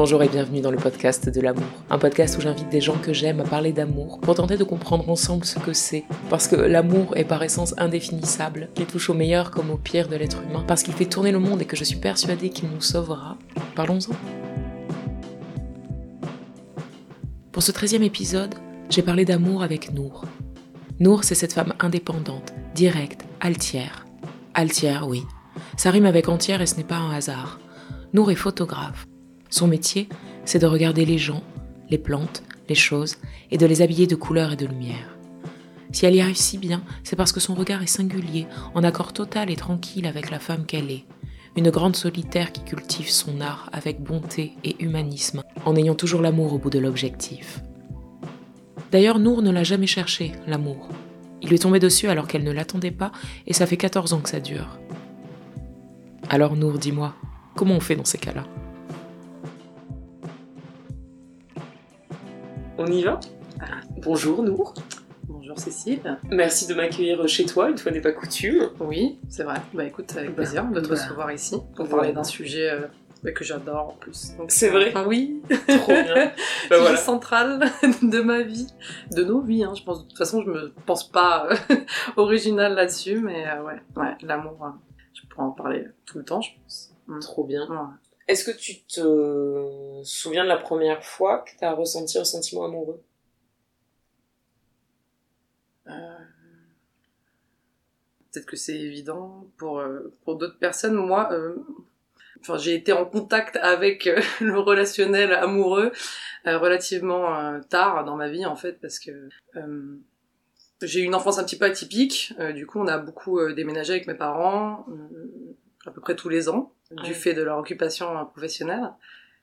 Bonjour et bienvenue dans le podcast de l'amour. Un podcast où j'invite des gens que j'aime à parler d'amour pour tenter de comprendre ensemble ce que c'est. Parce que l'amour est par essence indéfinissable, qu'il touche au meilleur comme au pire de l'être humain, parce qu'il fait tourner le monde et que je suis persuadée qu'il nous sauvera. Parlons-en. Pour ce 13 épisode, j'ai parlé d'amour avec Nour. Nour, c'est cette femme indépendante, directe, altière. Altière, oui. Ça rime avec entière et ce n'est pas un hasard. Nour est photographe. Son métier, c'est de regarder les gens, les plantes, les choses, et de les habiller de couleurs et de lumière. Si elle y arrive si bien, c'est parce que son regard est singulier, en accord total et tranquille avec la femme qu'elle est. Une grande solitaire qui cultive son art avec bonté et humanisme, en ayant toujours l'amour au bout de l'objectif. D'ailleurs, Nour ne l'a jamais cherché, l'amour. Il lui est tombé dessus alors qu'elle ne l'attendait pas, et ça fait 14 ans que ça dure. Alors Nour, dis-moi, comment on fait dans ces cas-là? On y va? Bonjour Nour. Bonjour Cécile. Merci de m'accueillir chez toi, une fois n'est pas coutume. Oui, c'est vrai. Bah écoute, avec Bah, plaisir de te bah, recevoir ici pour voilà. parler d'un sujet euh, bah, que j'adore en plus. C'est vrai euh, Oui. Trop bien. Sujet voilà. central de ma vie, de nos vies. Hein, je pense. De toute façon, je me pense pas euh, originale là-dessus, mais euh, ouais, ouais, l'amour. euh, je pourrais en parler tout le temps, je pense. Mm. Trop bien. Ouais. Est-ce que tu te souviens de la première fois que tu as ressenti un sentiment amoureux? Euh, Peut-être que c'est évident pour, pour d'autres personnes. Moi, euh, enfin, j'ai été en contact avec euh, le relationnel amoureux euh, relativement euh, tard dans ma vie, en fait, parce que euh, j'ai eu une enfance un petit peu atypique. Euh, du coup, on a beaucoup déménagé avec mes parents, euh, à peu près tous les ans, du fait de leur occupation professionnelle.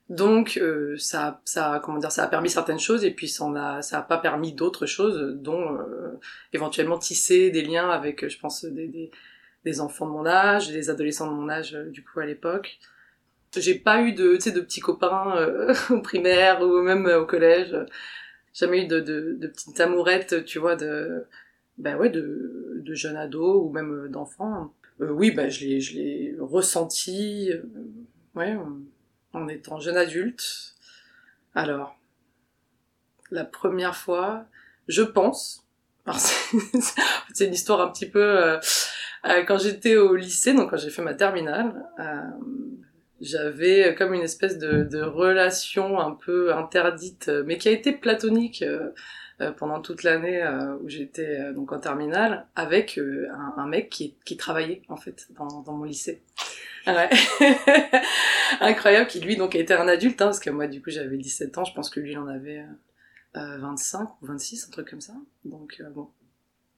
Donc euh, ça, ça, comment dire, ça a permis certaines choses et puis ça en a, ça a pas permis d'autres choses, dont euh, éventuellement tisser des liens avec, je pense, des, des, des enfants de mon âge, des adolescents de mon âge, euh, du coup à l'époque. J'ai pas eu de, de petits copains euh, au primaire ou même euh, au collège. Jamais eu de, de, de petites amourettes, tu vois, de, ben ouais, de, de jeunes ados ou même euh, d'enfants. Euh, oui, ben je l'ai, je l'ai ressenti, euh, ouais, en- étant jeune adulte. Alors, la première fois, je pense, c'est une histoire un petit peu euh, quand j'étais au lycée, donc quand j'ai fait ma terminale, euh, j'avais comme une espèce de, relation un peu interdite, euh, mais qui a été platonique pendant toute l'année où j'étais donc en terminale, avec un, mec qui, travaillait en fait dans, mon lycée. Ouais. Incroyable, qui lui donc été un adulte, hein, parce que moi du coup j'avais 17 ans, je pense que lui il en avait euh, euh, 25 ou 26, un truc comme ça. Donc bon,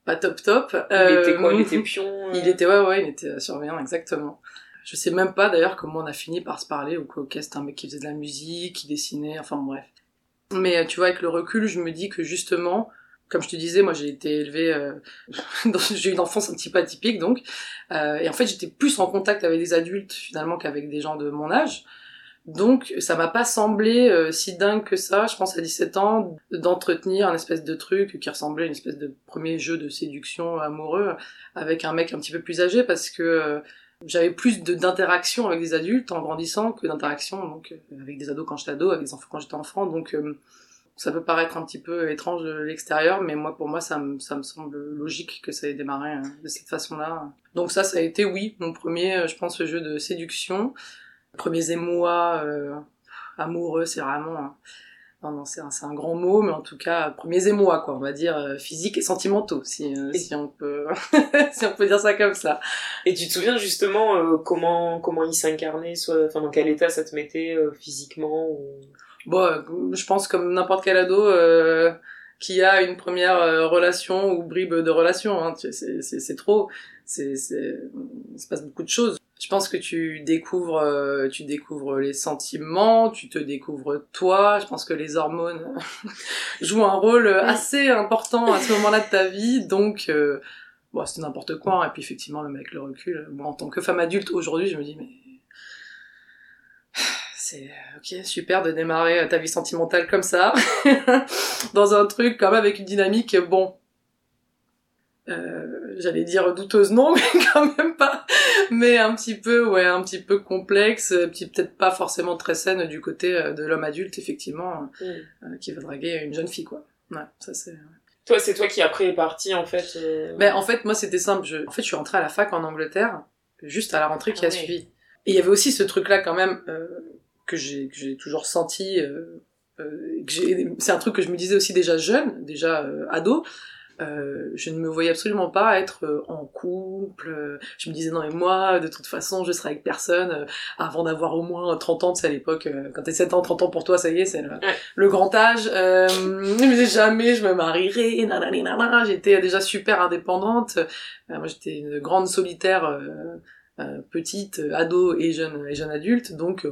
pas top top. Il était quoi? Euh, Il était pion euh, il était, ouais, ouais, il était surveillant, exactement. Je sais même pas d'ailleurs comment on a fini par se parler ou quoi. Ok, c'était un mec qui faisait de la musique, qui dessinait, enfin bref. Mais euh, tu vois, avec le recul, je me dis que justement, comme je te disais, moi j'ai été élevée, euh, j'ai eu une enfance un petit peu atypique donc, euh, et en fait j'étais plus en contact avec des adultes finalement qu'avec des gens de mon âge. Donc ça m'a pas semblé euh, si dingue que ça, je pense à 17 ans, d'entretenir un espèce de truc qui ressemblait à une espèce de premier jeu de séduction amoureux avec un mec un petit peu plus âgé parce que euh, j'avais plus de- d'interaction avec des adultes en grandissant que d'interaction donc euh, avec des ados quand j'étais ado, avec des enfants quand j'étais enfant. Donc ça peut paraître un petit peu étrange de l'extérieur, mais moi pour moi ça me, ça me semble logique que ça ait démarré de cette façon-là. Donc ça, ça a été oui mon premier, je pense, jeu de séduction. Premiers émois euh, amoureux, c'est vraiment un- non, non, c'est un, c'est un grand mot, mais en tout cas, premiers émois, quoi, on va dire, euh, physiques et sentimentaux, si, euh, Et- si on peut, si on peut dire ça comme ça. Et tu te souviens justement euh, comment comment il s'incarnait, soit, enfin dans quel état ça te mettait euh, physiquement ou... Bon, euh, je pense comme n'importe quel ado, euh, qui a une première relation ou bribe de relation. Hein. C'est trop. C'est, il se passe beaucoup de choses. Je pense que tu découvres, euh, tu découvres les sentiments, tu te découvres toi. Je pense que les hormones jouent un rôle assez important à ce moment-là de ta vie. Donc, euh, bon, c'est n'importe quoi. Et puis effectivement, même avec le recul, moi, en tant que femme adulte aujourd'hui, je me dis mais c'est ok super de démarrer ta vie sentimentale comme ça dans un truc comme avec une dynamique bon euh, j'allais dire douteuse non mais quand même pas. Mais un petit peu ouais un petit peu complexe petit peut-être pas forcément très saine du côté euh, de l'homme adulte effectivement mm. euh, qui va draguer une jeune fille quoi. Ouais ça c'est toi c'est toi qui après est parti en fait ben en fait moi c'était simple. Je... en fait je suis rentrée à la fac en Angleterre juste à la rentrée qui a ah suivi. Et il y avait aussi ce truc là quand même que j'ai que j'ai toujours senti euh, euh, c'est un truc que je me disais aussi déjà jeune déjà euh, ado euh, je ne me voyais absolument pas être euh, en couple. Je me disais non mais moi, de toute façon, je serai avec personne avant d'avoir au moins 30 ans. C'est à l'époque, quand t'es 7 ans, 30 ans pour toi, ça y est, c'est le, grand âge. Euh, je me disais jamais je me marierai, J'étais déjà super indépendante. moi, j'étais une grande solitaire, petite, ado et jeune, et jeune adulte. Donc,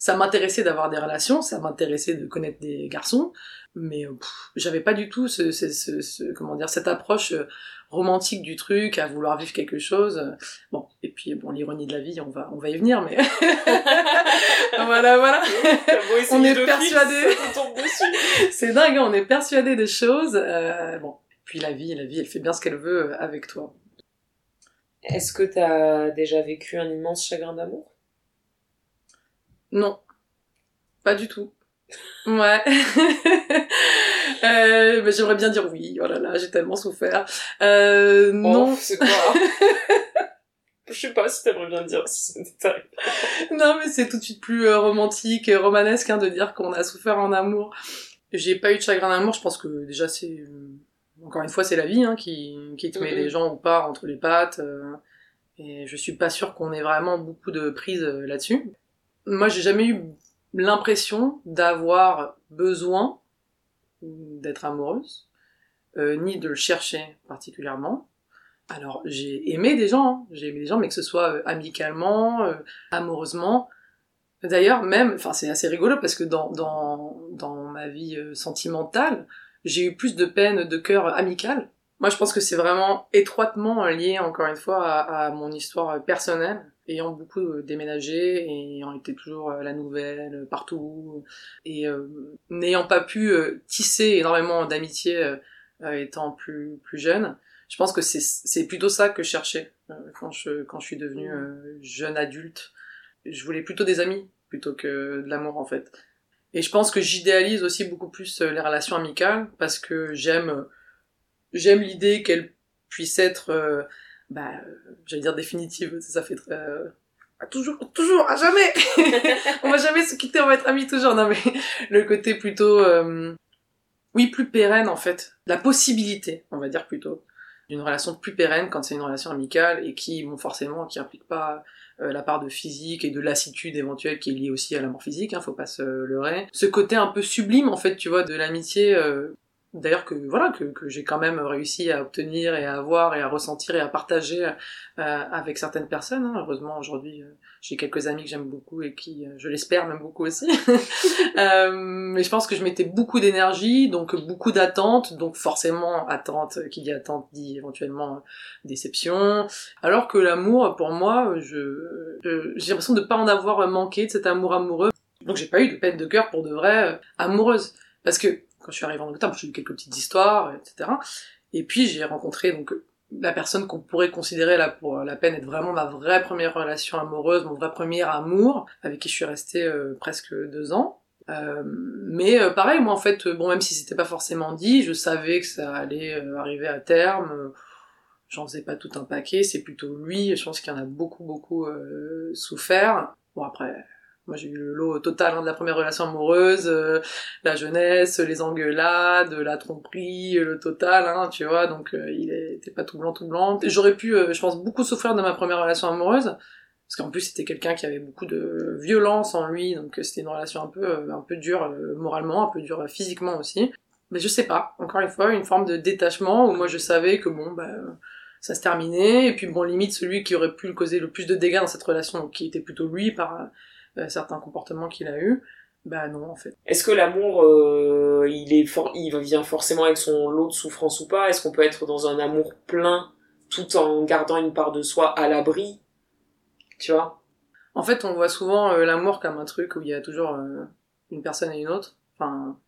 ça m'intéressait d'avoir des relations, ça m'intéressait de connaître des garçons, mais euh, j'avais pas du tout ce, ce, ce, comment dire cette approche euh, romantique du truc, à vouloir vivre quelque chose. Bon, et puis bon, l'ironie de la vie, on va on va y venir, mais voilà voilà. on est persuadé. C'est dingue, on est persuadé des choses. Euh, bon, puis la vie, la vie, elle fait bien ce qu'elle veut avec toi. Est-ce que t'as déjà vécu un immense chagrin d'amour? Non, pas du tout. Ouais. euh, mais j'aimerais bien dire oui. Oh là là, j'ai tellement souffert. Euh, non. Oh, c'est quoi Je sais pas si t'aimerais bien dire si c'est non, mais c'est tout de suite plus euh, romantique, et romanesque hein, de dire qu'on a souffert en amour. J'ai pas eu de chagrin d'amour. Je pense que déjà c'est euh, encore une fois c'est la vie hein, qui qui te met les gens ou pas entre les pattes. Euh, et je suis pas sûre qu'on ait vraiment beaucoup de prise là-dessus moi j'ai jamais eu l'impression d'avoir besoin d'être amoureuse, euh, ni de le chercher particulièrement. Alors j'ai aimé des gens, hein. j'ai aimé des gens, mais que ce soit euh, amicalement, euh, amoureusement. D'ailleurs, même, enfin c'est assez rigolo parce que dans, dans, dans ma vie sentimentale, j'ai eu plus de peine de cœur amical. Moi je pense que c'est vraiment étroitement lié, encore une fois, à, à mon histoire personnelle ayant beaucoup euh, déménagé et ayant été toujours euh, la nouvelle euh, partout et n'ayant pas pu tisser énormément d'amitié étant plus plus jeune je pense que c'est c'est plutôt ça que je cherchais quand je quand je suis devenue jeune adulte. Je voulais plutôt des amis plutôt que de l'amour en fait. Et je pense que j'idéalise aussi beaucoup plus les relations amicales parce que j'aime j'aime l'idée qu'elles puissent être bah, j'allais dire définitive, ça fait très... Euh, toujours, toujours, à jamais On va jamais se quitter, on va être amis toujours. Non mais, le côté plutôt... Euh, oui, plus pérenne en fait. La possibilité, on va dire plutôt, d'une relation plus pérenne quand c'est une relation amicale et qui, bon, forcément, qui implique pas euh, la part de physique et de lassitude éventuelle qui est liée aussi à l'amour physique, hein, faut pas se leurrer. Ce côté un peu sublime en fait, tu vois, de l'amitié d'ailleurs que voilà que, que j'ai quand même réussi à obtenir et à avoir et à ressentir et à partager euh, avec certaines personnes. Hein. Heureusement aujourd'hui euh, j'ai quelques amis que j'aime beaucoup et qui euh, je l'espère même beaucoup aussi. euh, mais je pense que je mettais beaucoup d'énergie donc beaucoup d'attentes donc forcément attente qui dit attente dit éventuellement déception. Alors que l'amour pour moi je j'ai l'impression de pas en avoir manqué de cet amour amoureux. Donc j'ai pas eu de peine de cœur pour de vrai amoureuse parce que je suis arrivée en Angleterre, j'ai eu quelques petites histoires, etc. Et puis j'ai rencontré donc la personne qu'on pourrait considérer là pour la peine être vraiment ma vraie première relation amoureuse, mon vrai premier amour, avec qui je suis restée euh, presque deux ans. Euh, mais euh, pareil, moi en fait, bon même si c'était pas forcément dit, je savais que ça allait arriver à terme. J'en faisais pas tout un paquet, c'est plutôt lui. Je pense qu'il en a beaucoup beaucoup souffert. Bon après, moi, j'ai eu le lot total hein, de la première relation amoureuse, euh, la jeunesse, les engueulades, la tromperie, le total, hein, tu vois. Donc, euh, il était pas tout blanc, tout blanc. J'aurais pu, euh, je pense, beaucoup souffrir de ma première relation amoureuse, parce qu'en plus, c'était quelqu'un qui avait beaucoup de violence en lui, donc c'était une relation un peu, un peu dure moralement, un peu dure physiquement aussi. mais je sais pas, encore une fois, une forme de détachement où moi je savais que bon, bah, ça se terminait, et puis bon, limite celui qui aurait pu causer le plus de dégâts dans cette relation, qui était plutôt lui par certains comportements qu'il a eu, bah non en fait. Est-ce que l'amour, euh, il est for il vient forcément avec son lot de souffrance ou pas? Est-ce qu'on peut être dans un amour plein tout en gardant une part de soi à l'abri? Tu vois? En fait, on voit souvent euh, l'amour comme un truc où il y a toujours une personne et une autre. Enfin,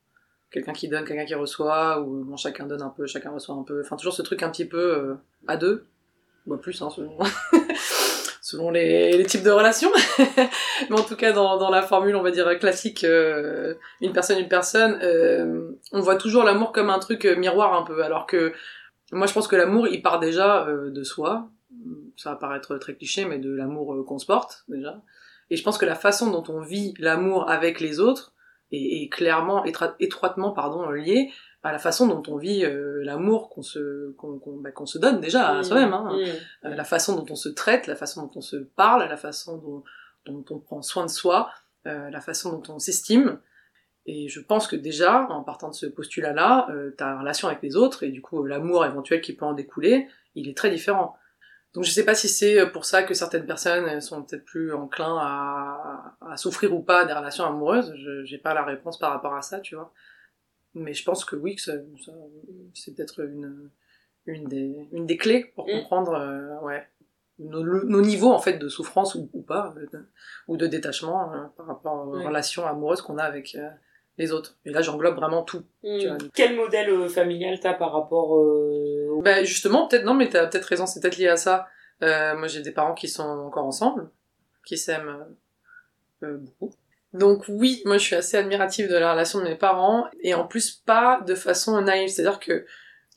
quelqu'un qui donne, quelqu'un qui reçoit, ou bon, chacun donne un peu, chacun reçoit un peu. Enfin, toujours ce truc un petit peu euh, à deux, ou à plus, hein, selon, selon les, types de relations. Mais en tout cas, dans, la formule, on va dire classique, euh, une personne, une personne, euh, on voit toujours l'amour comme un truc miroir un peu, alors que moi, je pense que l'amour, il part déjà de soi. Ça va paraître très cliché, mais de l'amour qu'on se porte déjà. Et je pense que la façon dont on vit l'amour avec les autres, et, clairement étroitement pardon lié à la façon dont on vit euh, l'amour qu'on se qu'on bah, qu'on se donne déjà à mmh. soi-même hein. Mmh. Euh, la façon dont on se traite la façon dont on se parle la façon dont, dont on prend soin de soi euh, la façon dont on s'estime et je pense que déjà en partant de ce postulat là ta relation avec les autres et du coup l'amour éventuel qui peut en découler il est très différent donc je sais pas si c'est euh, pour ça que certaines personnes sont peut-être plus enclins à, à, souffrir ou pas des relations amoureuses. Je j'ai pas la réponse par rapport à ça, tu vois. Mais je pense que oui, que ça, c'est peut-être une une des une des clés pour mm. comprendre euh, ouais nos, nos, niveaux en fait de souffrance ou, ou pas ou de détachement euh, par rapport aux relations amoureuses qu'on a avec les autres. Et là, j'englobe vraiment tout. Mm. Quel modèle familial t'as par rapport bah justement, peut-être non, mais t'as peut-être raison, c'est peut-être lié à ça. Euh, moi, j'ai des parents qui sont encore ensemble, qui s'aiment euh, beaucoup. Donc oui, moi je suis assez admirative de la relation de mes parents et en plus pas de façon naïve, c'est-à-dire que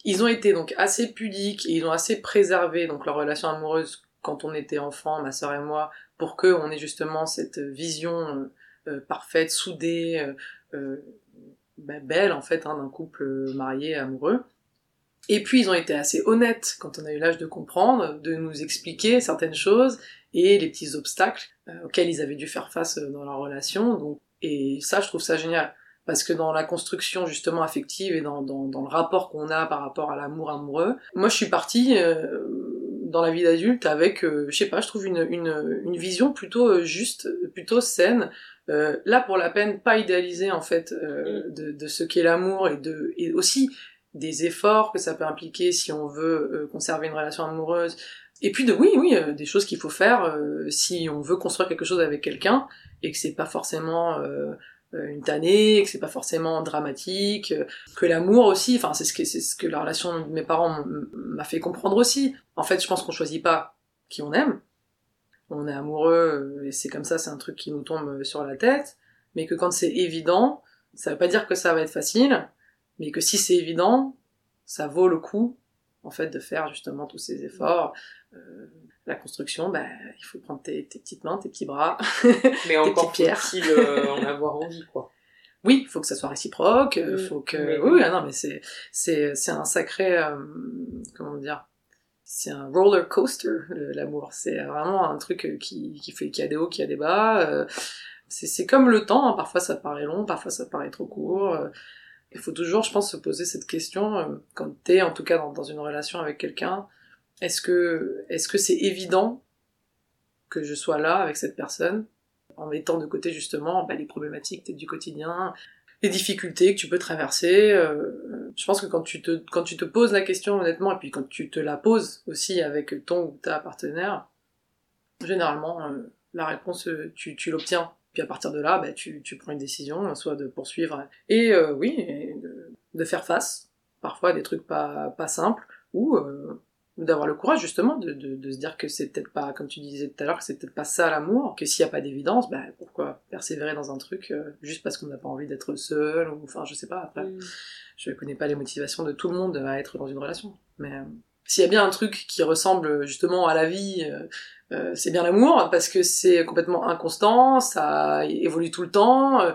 ils ont été donc assez pudiques et ils ont assez préservé donc leur relation amoureuse quand on était enfant, ma sœur et moi, pour que on ait justement cette vision euh, parfaite, soudée, bah, belle en fait hein, d'un couple marié amoureux. Et puis ils ont été assez honnêtes quand on a eu l'âge de comprendre, de nous expliquer certaines choses et les petits obstacles euh, auxquels ils avaient dû faire face euh, dans leur relation. Donc, et ça, je trouve ça génial. Parce que dans la construction justement affective et dans, dans, dans le rapport qu'on a par rapport à l'amour amoureux, moi je suis partie euh, dans la vie d'adulte avec, je sais pas, je trouve une, une, une vision plutôt juste, plutôt saine, là pour la peine pas idéalisée en fait mm. de, de ce qu'est l'amour et de et aussi des efforts que ça peut impliquer si on veut euh, conserver une relation amoureuse. Et puis de oui, oui, euh, des choses qu'il faut faire euh, si on veut construire quelque chose avec quelqu'un et que c'est pas forcément une tannée, que c'est pas forcément dramatique, que l'amour aussi, enfin c'est ce que c'est ce que la relation de mes parents m'a fait comprendre aussi. En fait, je pense qu'on choisit pas qui on aime. On est amoureux et c'est comme ça, c'est un truc qui nous tombe sur la tête, mais que quand c'est évident, ça veut pas dire que ça va être facile, mais que si c'est évident, ça vaut le coup en fait de faire justement tous ces efforts. Euh, la construction, bah, il faut prendre tes, petites mains, tes petits bras, mais encore faut-il euh, en avoir envie, quoi. Oui, il faut que ça soit réciproque, euh, faut que oui, ah non, mais c'est c'est c'est un sacré euh, comment dire, c'est un roller coaster l'amour. C'est vraiment un truc qui qui fait qui a des hauts, qui a des bas. c'est c'est comme le temps, hein. parfois ça paraît long, parfois ça paraît trop court il faut toujours, je pense, se poser cette question euh, quand t'es, en tout cas, dans, une relation avec quelqu'un. Est-ce que, est-ce que c'est évident que je sois là avec cette personne en mettant de côté justement bah, les problématiques du quotidien, les difficultés que tu peux traverser. Euh, je pense que quand tu te quand tu te poses la question honnêtement et puis quand tu te la poses aussi avec ton ou ta partenaire, généralement euh, la réponse tu, l'obtiens puis à partir de là, bah, tu, prends une décision, soit de poursuivre et euh, oui, de, faire face parfois à des trucs pas, pas simples, ou euh, d'avoir le courage justement de, de, de se dire que c'est peut-être pas, comme tu disais tout à l'heure, que c'est peut-être pas ça l'amour, que s'il n'y a pas d'évidence, bah, pourquoi persévérer dans un truc euh, juste parce qu'on n'a pas envie d'être seul, ou enfin je sais pas, après, mm. je connais pas les motivations de tout le monde à être dans une relation, mais euh, s'il y a bien un truc qui ressemble justement à la vie, euh, euh, c'est bien l'amour parce que c'est complètement inconstant, ça évolue tout le temps. Euh,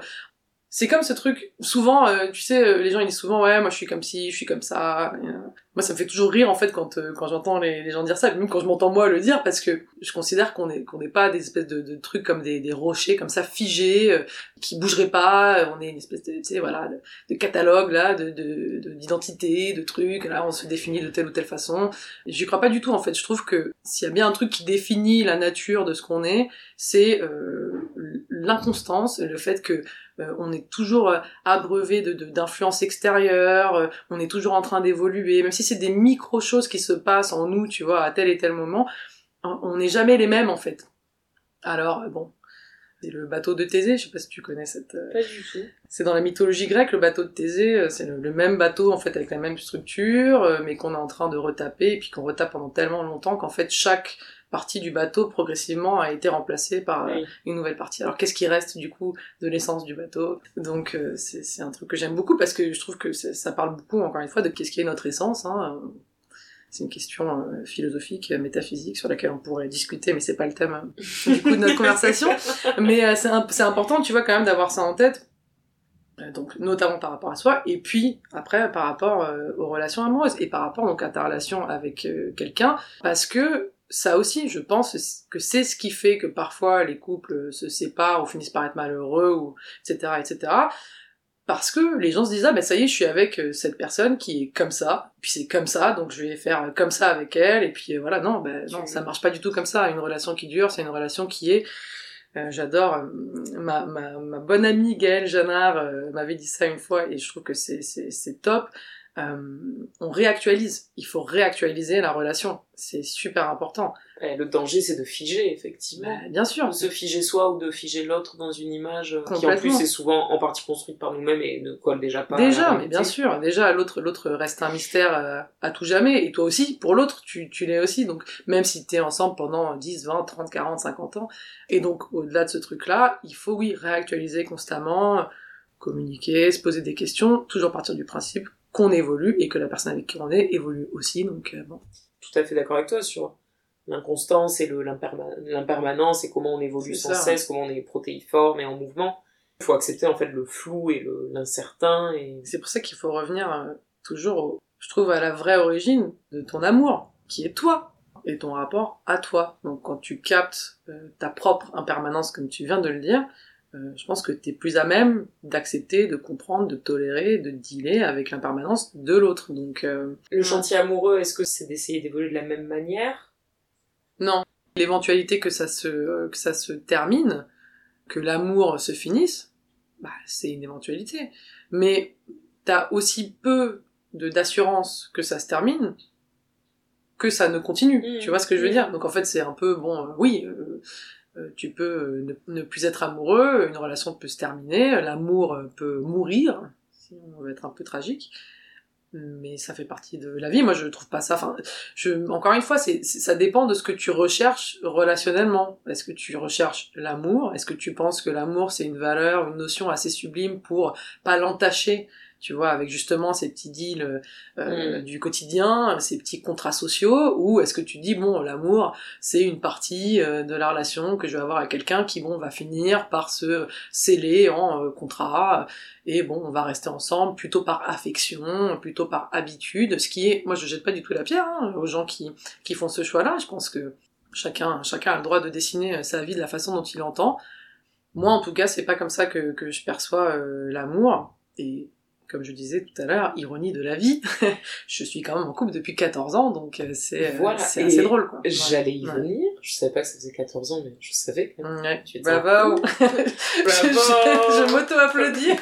c'est comme ce truc, souvent, euh, tu sais, euh, les gens ils disent souvent, ouais, moi je suis comme ci, je suis comme ça. Euh, moi ça me fait toujours rire en fait quand, euh, quand j'entends les, gens dire ça, même quand je m'entends moi le dire, parce que je considère qu'on est qu'on n'est pas des espèces de, de trucs comme des, des rochers comme ça figés, euh, qui bougeraient pas, on est une espèce de, tu sais, voilà, de, de catalogue là, de de- de- d'identité, de, trucs, là on se définit de telle ou telle façon. J'y crois pas du tout en fait, je trouve que s'il y a bien un truc qui définit la nature de ce qu'on est, c'est euh, l'inconstance, le fait que euh, on est toujours euh, abreuvé de, d'influences extérieures, euh, on est toujours en train d'évoluer, même si c'est des micro choses qui se passent en nous, tu vois, à tel et tel moment, on n'est jamais les mêmes en fait. Alors bon, c'est le bateau de Thésée, je sais pas si tu connais cette. Pas du tout. c'est dans la mythologie grecque, le bateau de Thésée, c'est le, le même bateau en fait avec la même structure, mais qu'on est en train de retaper et puis qu'on retape pendant tellement longtemps qu'en fait chaque partie du bateau progressivement a été remplacée par euh, Oui. une nouvelle partie. Alors qu'est-ce qui reste du coup de l'essence du bateau? Donc euh, c'est un truc que j'aime beaucoup parce que je trouve que ça parle beaucoup encore une fois de qu'est-ce qui est notre essence. Hein. C'est une question euh, philosophique, métaphysique sur laquelle on pourrait discuter, mais c'est pas le thème euh, du coup de notre conversation. Mais euh, c'est important, tu vois, quand même d'avoir ça en tête. Euh, Donc, notamment par rapport à soi, et puis après par rapport euh, aux relations amoureuses, et par rapport donc à ta relation avec euh, quelqu'un, parce que ça aussi, je pense que c'est ce qui fait que parfois les couples se séparent ou finissent par être malheureux, ou etc., etc. Parce que les gens se disent ah ben ça y est je suis avec euh, cette personne qui est comme ça puis c'est comme ça donc je vais faire comme ça avec elle et puis euh, voilà non ben non ça marche pas du tout comme ça une relation qui dure c'est une relation qui est euh, j'adore ma, ma, ma bonne amie Gaëlle Janard m'avait dit ça une fois et je trouve que c'est top Euh, on réactualise. Il faut réactualiser la relation. C'est super important. Eh, le danger, c'est de figer, effectivement. Bah, bien sûr. De se figer soi ou de figer l'autre dans une image euh, qui en plus est souvent en partie construite par nous-mêmes et ne colle déjà pas Déjà, mais bien sûr, déjà l'autre l'autre reste un mystère euh, à tout jamais, et toi aussi, pour l'autre, tu, tu l'es aussi, donc même si t'es ensemble pendant 10, 20, 30, 40, 50 ans, et donc au-delà de ce truc-là, il faut oui réactualiser constamment, communiquer, se poser des questions, toujours partir du principe qu'on évolue et que la personne avec qui on est évolue aussi, donc euh, bon. Tout à fait d'accord avec toi sur l'inconstance et l'impermanence et comment on évolue sans ça. cesse, comment on est protéiforme et en mouvement. Il faut accepter en fait le flou et l'incertain et C'est pour ça qu'il faut revenir euh, toujours, au- je trouve, à la vraie origine de ton amour, qui est toi, et ton rapport à toi. Donc quand tu captes euh, ta propre impermanence, comme tu viens de le dire, euh, je pense que tu es plus à même d'accepter, de comprendre, de tolérer, de dealer avec l'impermanence de l'autre. Donc euh, le chantier amoureux, est-ce que c'est d'essayer d'évoluer de la même manière? Non, l'éventualité que ça se euh, que ça se termine, que l'amour se finisse, bah c'est une éventualité. Mais t'as aussi peu de d'assurance que ça se termine que ça ne continue. Mm. Tu vois ce que je veux Mm. dire? Donc en fait c'est un peu bon, euh, oui. Euh, tu peux euh, ne, ne plus être amoureux, une relation peut se terminer, l'amour euh, peut mourir, si on veut être un peu tragique, mais ça fait partie de la vie. Moi, je trouve pas ça. Enfin, encore une fois, c'est- ça dépend de ce que tu recherches relationnellement. Est-ce que tu recherches l'amour? Est-ce que tu penses que l'amour c'est une valeur, une notion assez sublime pour pas l'entacher tu vois, avec justement ces petits deals euh, euh, Mm. du quotidien, ces petits contrats sociaux, ou est-ce que tu dis, bon, l'amour, c'est une partie euh, de la relation que je vais avoir avec quelqu'un qui, bon, va finir par se sceller en euh, contrat, et bon, on va rester ensemble plutôt par affection, plutôt par habitude, ce qui est, moi je jette pas du tout la pierre hein, aux gens qui, qui font ce choix-là, je pense que chacun, chacun a le droit de dessiner euh, sa vie de la façon dont il entend. Moi en tout cas, c'est pas comme ça que, que je perçois euh, l'amour, et comme je disais tout à l'heure, ironie de la vie, je suis quand même en couple depuis 14 ans, donc euh, c'est euh, Voilà, c'est et assez drôle quoi. J'allais y venir, je savais pas que ça faisait 14 ans, mais je savais quand même. Ouais. Tu Bravo. en je, je- je m'auto-applaudis.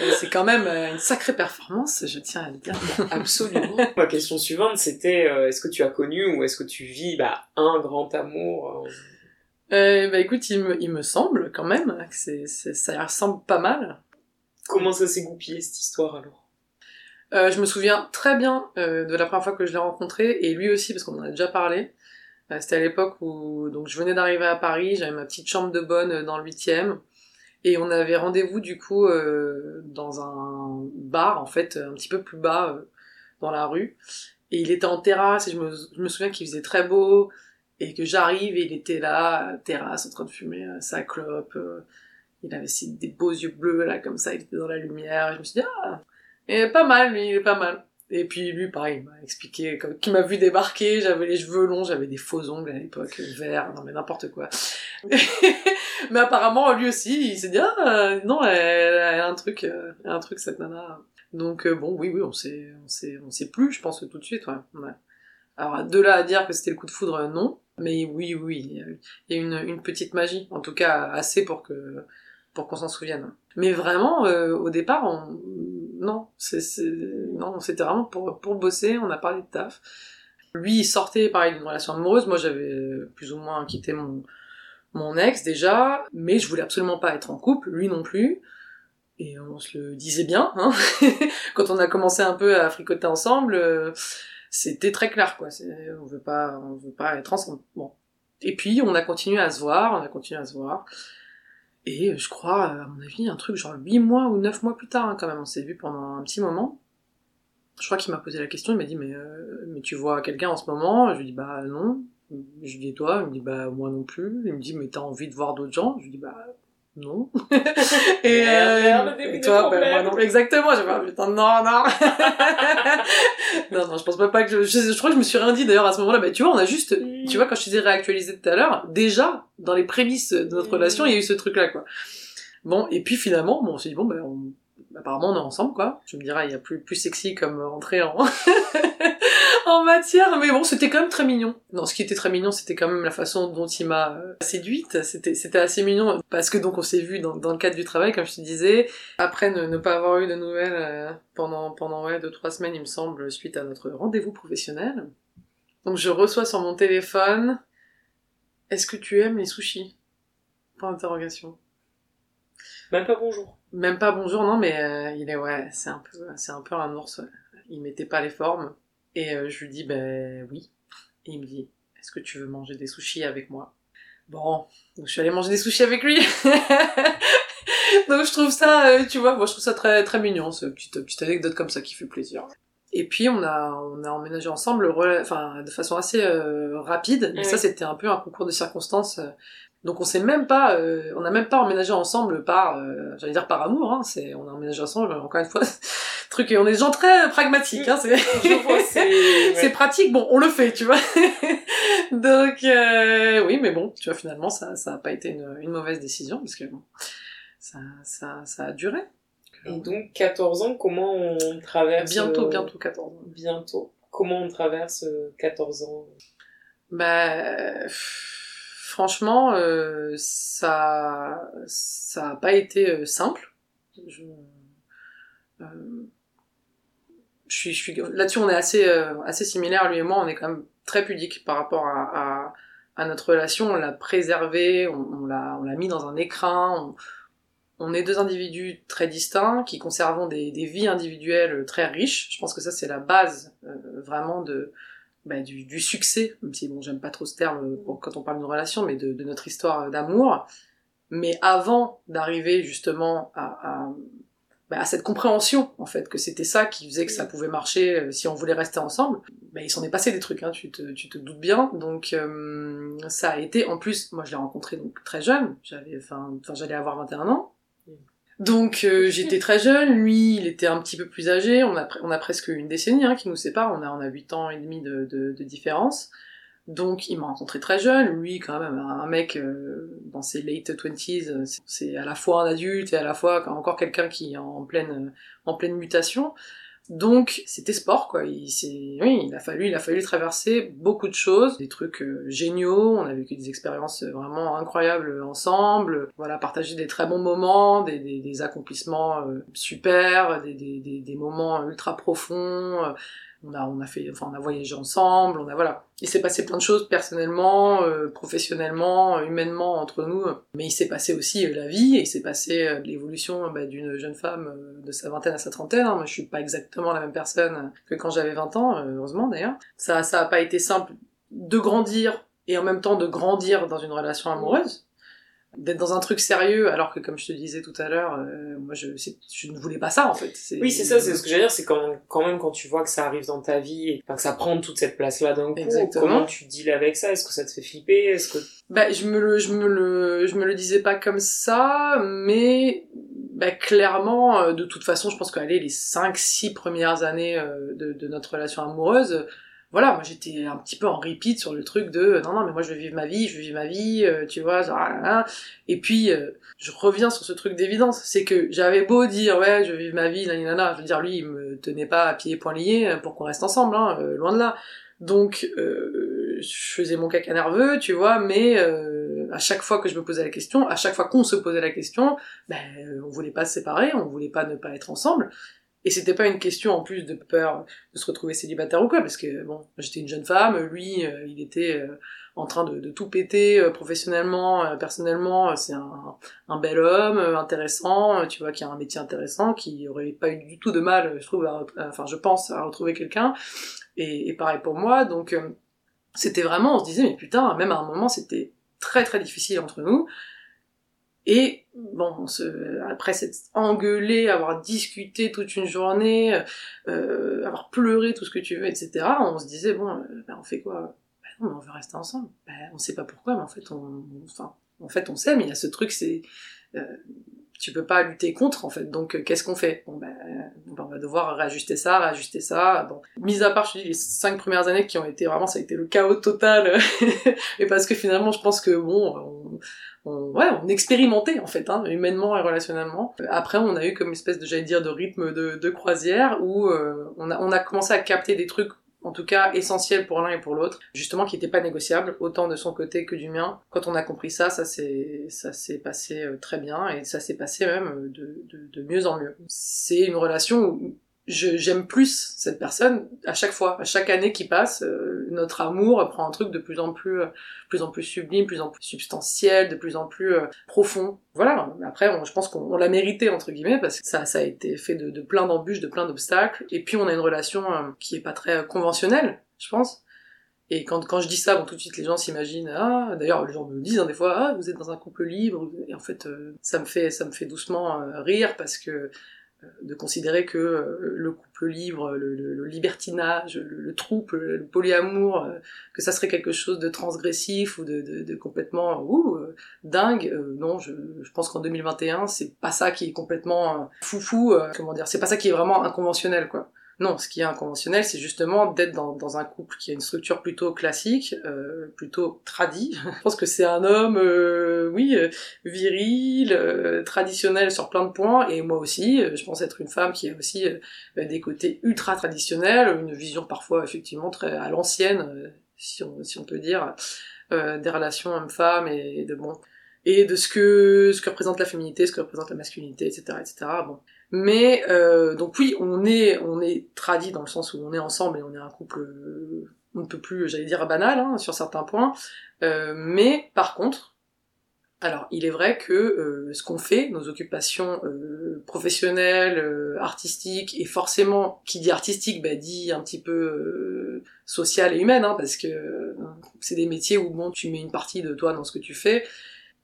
Euh, c'est quand même une sacrée performance, je tiens à le dire. Absolument. Ma question suivante, c'était euh, est-ce que tu as connu ou est-ce que tu vis bah, un grand amour euh, Euh, bah écoute, il me, il me semble quand même que c'est, c'est- ça ressemble pas mal. Comment ça s'est goupillé cette histoire alors? Euh, je me souviens très bien euh, de la première fois que je l'ai rencontré, et lui aussi, parce qu'on en a déjà parlé. Euh, C'était à l'époque où donc je venais d'arriver à Paris, j'avais ma petite chambre de bonne euh, dans le huitième, et on avait rendez-vous du coup euh, dans un bar, en fait, un petit peu plus bas euh, dans la rue. Et il était en terrasse, et je me, je me souviens qu'il faisait très beau, et que j'arrive, et il était là, terrasse, en train de fumer euh, sa clope. euh, il avait aussi des beaux yeux bleus, là, comme ça, il était dans la lumière. Et je me suis dit, ah, est pas mal, lui, il est pas mal. Et puis lui, pareil, il m'a expliqué, comme, qu'il m'a vu débarquer, j'avais les cheveux longs, j'avais des faux ongles à l'époque, verts, non mais n'importe quoi. mais apparemment, lui aussi, il s'est dit, ah, non, elle, elle a un truc, euh, elle a un truc, cette nana. Donc euh, bon, oui, oui, on sait, on sait, on sait plus, je pense, tout de suite, ouais. ouais. Alors, de là à dire que c'était le coup de foudre, non. Mais oui, oui, il y a- une, une petite magie, en tout cas assez pour que pour qu'on s'en souvienne. Mais vraiment, euh, au départ, on... non, c'est, non, c'était vraiment pour, pour bosser, on a parlé de taf. Lui, il sortait, pareil, d'une relation amoureuse, moi j'avais plus ou moins quitté mon, mon ex déjà, mais je voulais absolument pas être en couple, lui non plus. Et on se le disait bien, hein. Quand on a commencé un peu à fricoter ensemble, euh, c'était très clair, quoi. On veut pas, on veut pas être ensemble. Bon. Et puis, on a continué à se voir, on a continué à se voir. Et je crois, à mon avis, un truc genre 8 mois ou 9 mois plus tard, hein, quand même. On s'est vu pendant un petit moment. Je crois qu'il m'a posé la question, il m'a dit, mais, euh, mais tu vois quelqu'un en ce moment? Je lui dis, bah non. Je lui dis, toi? Il me dit, bah moi non plus. Il me dit, mais t'as envie de voir d'autres gens? Je lui dis, bah non. et, merde, et toi, problème. moi non. Exactement, fait, ah, putain, non, non. non, non, je pense même pas que je, je, je crois que je me suis rien dit d'ailleurs à ce moment-là. Bah, tu vois, on a juste, tu vois, quand je te disais réactualiser tout à l'heure, déjà, dans les prémices de notre Mm. relation, il y a eu ce truc-là, quoi. Bon, et puis finalement, bon, on s'est dit, bon, bah, on- apparemment, on est ensemble, quoi. Tu me diras, il y a plus, plus sexy comme entrée en, en matière, mais bon, c'était quand même très mignon. Non, ce qui était très mignon, c'était quand même la façon dont il m'a euh, séduite. C'était, c'était assez mignon, parce que donc on s'est vu dans, dans le cadre du travail, comme je te disais. Après ne, ne pas avoir eu de nouvelles euh, pendant, pendant, ouais, deux, trois semaines, il me semble, suite à notre rendez-vous professionnel. Donc je reçois sur mon téléphone, est-ce que tu aimes les sushis? Point d'interrogation. Même pas bonjour. Même pas bonjour, non, mais euh, il est ouais, c'est un peu, c'est un peu un ours. ouais. Il mettait pas les formes et euh, je lui dis ben oui. Et il me dit est-ce que tu veux manger des sushis avec moi? Bon, donc je suis allée manger des sushis avec lui. donc je trouve ça, euh, tu vois, moi je trouve ça très très mignon, cette petite petite anecdote comme ça qui fait plaisir. Et puis on a on a emménagé ensemble, enfin de façon assez euh, rapide. Mais ça c'était un peu un concours de circonstances. donc on s'est même pas, euh, on n'a même pas emménagé ensemble par, euh, j'allais dire par amour, hein, c'est, on a emménagé ensemble, encore une fois, truc, et on est des gens très pragmatiques, hein, c'est, pratique, bon, on le fait, tu vois. Donc euh, oui, mais bon, tu vois, finalement, ça, ça a pas été une, une mauvaise décision, parce que bon, ça, ça, ça a duré. Et donc, 14 ans, comment on traverse... bientôt, euh, bientôt 14 ans. Bientôt. Comment on traverse euh, 14 ans? Bah, franchement, euh, ça, ça a pas été euh, simple. Je, euh, je suis, je suis, là-dessus, on est assez, euh, assez similaires, lui et moi. On est quand même très pudique par rapport à, à, à notre relation. On l'a préservé, on, l'a, on l'a mis dans un écrin. On, est deux individus très distincts qui conservons des, des vies individuelles très riches. Je pense que ça, c'est la base euh, vraiment de, bah, du, du succès, même si bon, j'aime pas trop ce terme euh, quand on parle d'une relation, mais de, de notre histoire d'amour. Mais avant d'arriver justement à, à, bah, à cette compréhension, en fait, que c'était ça qui faisait que ça pouvait marcher euh, si on voulait rester ensemble, bah, il s'en est passé des trucs, hein, tu, te, tu te doutes bien. Donc euh, ça a été, en plus, moi je l'ai rencontré donc très jeune, j'avais, enfin, j'allais avoir 21 ans. Donc euh, j'étais très jeune, lui il était un petit peu plus âgé, on a, on a presque une décennie hein, qui nous sépare, on a, on a 8 ans et demi de, de, de différence. Donc il m'a rencontré très jeune, lui quand même un mec euh, dans ses late 20s, euh, c'est- à la fois un adulte et à la fois encore quelqu'un qui est en pleine, en pleine mutation. Donc c'était sport quoi, il, oui, il a fallu, il a fallu traverser beaucoup de choses, des trucs euh, géniaux, on a vécu des expériences vraiment incroyables ensemble, voilà, partager des très bons moments, des, des, des accomplissements euh, super, des, des, moments ultra profonds, on a, on a fait, enfin on a voyagé ensemble, on a voilà, il s'est passé plein de choses personnellement, euh, professionnellement, humainement entre nous, mais il s'est passé aussi euh, la vie, et il s'est passé euh, l'évolution bah, d'une jeune femme euh, de sa vingtaine à sa trentaine. hein. Moi, je suis pas exactement la même personne que quand j'avais 20 ans, heureusement d'ailleurs. Ça, ça a pas été simple de grandir et en même temps de grandir dans une relation amoureuse. D'être dans un truc sérieux alors que comme je te disais tout à l'heure euh, moi je je ne voulais pas ça en fait. Oui c'est ça c'est ce que j'allais dire c'est quand, quand même quand tu vois que ça arrive dans ta vie et que ça prend toute cette place là d'un coup Exactement. comment tu deals avec ça? Est-ce que ça te fait flipper? Est-ce que bah je me le je me le je me le disais pas comme ça mais bah, clairement euh, de toute façon je pense qu'aller les 5 6 premières années euh, de, de notre relation amoureuse voilà, moi j'étais un petit peu en repeat sur le truc de non non mais moi je veux vivre ma vie, je veux vivre ma vie, euh, tu vois, genre, ah, ah, ah. et puis euh, je reviens sur ce truc d'évidence, c'est que j'avais beau dire ouais je veux vivre ma vie, nanana, je veux dire lui il me tenait pas à pieds et poings liés euh, pour qu'on reste ensemble, hein, loin de là, donc je faisais mon caca nerveux, tu vois, mais à chaque fois que je me posais la question, à chaque fois qu'on se posait la question, ben on voulait pas se séparer, on voulait pas ne pas être ensemble, et c'était pas une question en plus de peur de se retrouver célibataire ou quoi, parce que bon, j'étais une jeune femme, lui, euh, il était euh, en train de, tout péter euh, professionnellement, personnellement, c'est un, un, bel homme, intéressant, tu vois, qui a un métier intéressant, qui aurait pas eu du tout de mal, je trouve, enfin je pense, à retrouver quelqu'un. Et, et, pareil pour moi, donc c'était vraiment, on se disait, mais putain, même à un moment, c'était très très difficile entre nous. Et bon, se, après s'être engueulé, avoir discuté toute une journée, euh, avoir pleuré tout ce que tu veux, etc., on se disait, bon, euh, ben, on fait quoi? Ben non, mais on veut rester ensemble. Ben, on sait pas pourquoi, mais en fait, on, enfin, en fait, on sait, mais il y a ce truc, c'est... Euh, tu peux pas lutter contre en fait. Donc euh, qu'est-ce qu'on fait? Bon, ben, on va devoir réajuster ça, réajuster ça. Bon, mis à part je dis les cinq premières années qui ont été vraiment ça a été le chaos total. et parce que finalement je pense que bon on, on, ouais, on expérimentait en fait, hein, humainement et relationnellement. Après, on a eu comme espèce de, j'allais dire, de rythme de, de croisière où euh, on, a, on a commencé à capter des trucs en tout cas essentiels pour l'un et pour l'autre, justement qui n'étaient pas négociables, autant de son côté que du mien. Quand on a compris ça, ça s'est ça s'est passé euh, très bien et ça s'est passé même de, de, de mieux en mieux. C'est une relation où j'aime plus cette personne à chaque fois, à chaque année qui passe, euh, notre amour prend un truc de plus en plus, euh, plus en plus sublime, plus en plus substantiel, de plus en plus euh, profond. Voilà. Après, je pense qu'on l'a mérité entre guillemets parce que ça, ça a été fait de, de plein d'embûches, de plein d'obstacles. Et puis on a une relation qui est pas très conventionnelle, je pense. Et quand, quand je dis ça, bon, tout de suite les gens s'imaginent ah d'ailleurs les gens me disent hein, des fois ah vous êtes dans un couple libre et en fait ça me fait ça me fait doucement rire parce que de considérer que euh, le couple libre, le, libertinage, le, troupe, le, polyamour, euh, que ça serait quelque chose de transgressif ou de, complètement ouh, euh, dingue. non, je, je pense qu'en 2021, c'est pas ça qui est complètement foufou, comment dire, c'est pas ça qui est vraiment inconventionnel, quoi. Non, ce qui est inconventionnel, c'est justement d'être dans, dans, un couple qui a une structure plutôt classique, euh, plutôt tradie. Je pense que c'est un homme, euh, oui, euh, viril, euh, traditionnel sur plein de points, et moi aussi, je pense être une femme qui a aussi des côtés ultra traditionnels, une vision parfois effectivement très à l'ancienne, si on, si on peut dire, des relations homme-femme et, de bon et de ce que ce que représente la féminité, ce que représente la masculinité, etc., etc. Bon. Mais euh, donc oui, on est on est tradit dans le sens où on est ensemble et on est un couple, euh, on ne peut plus, j'allais dire banal hein, sur certains points. Euh, mais par contre, alors il est vrai que euh, ce qu'on fait, nos occupations euh, professionnelles, artistiques et forcément qui dit artistique, bah, dit un petit peu social et humaine, hein, parce que c'est des métiers où bon tu mets une partie de toi dans ce que tu fais.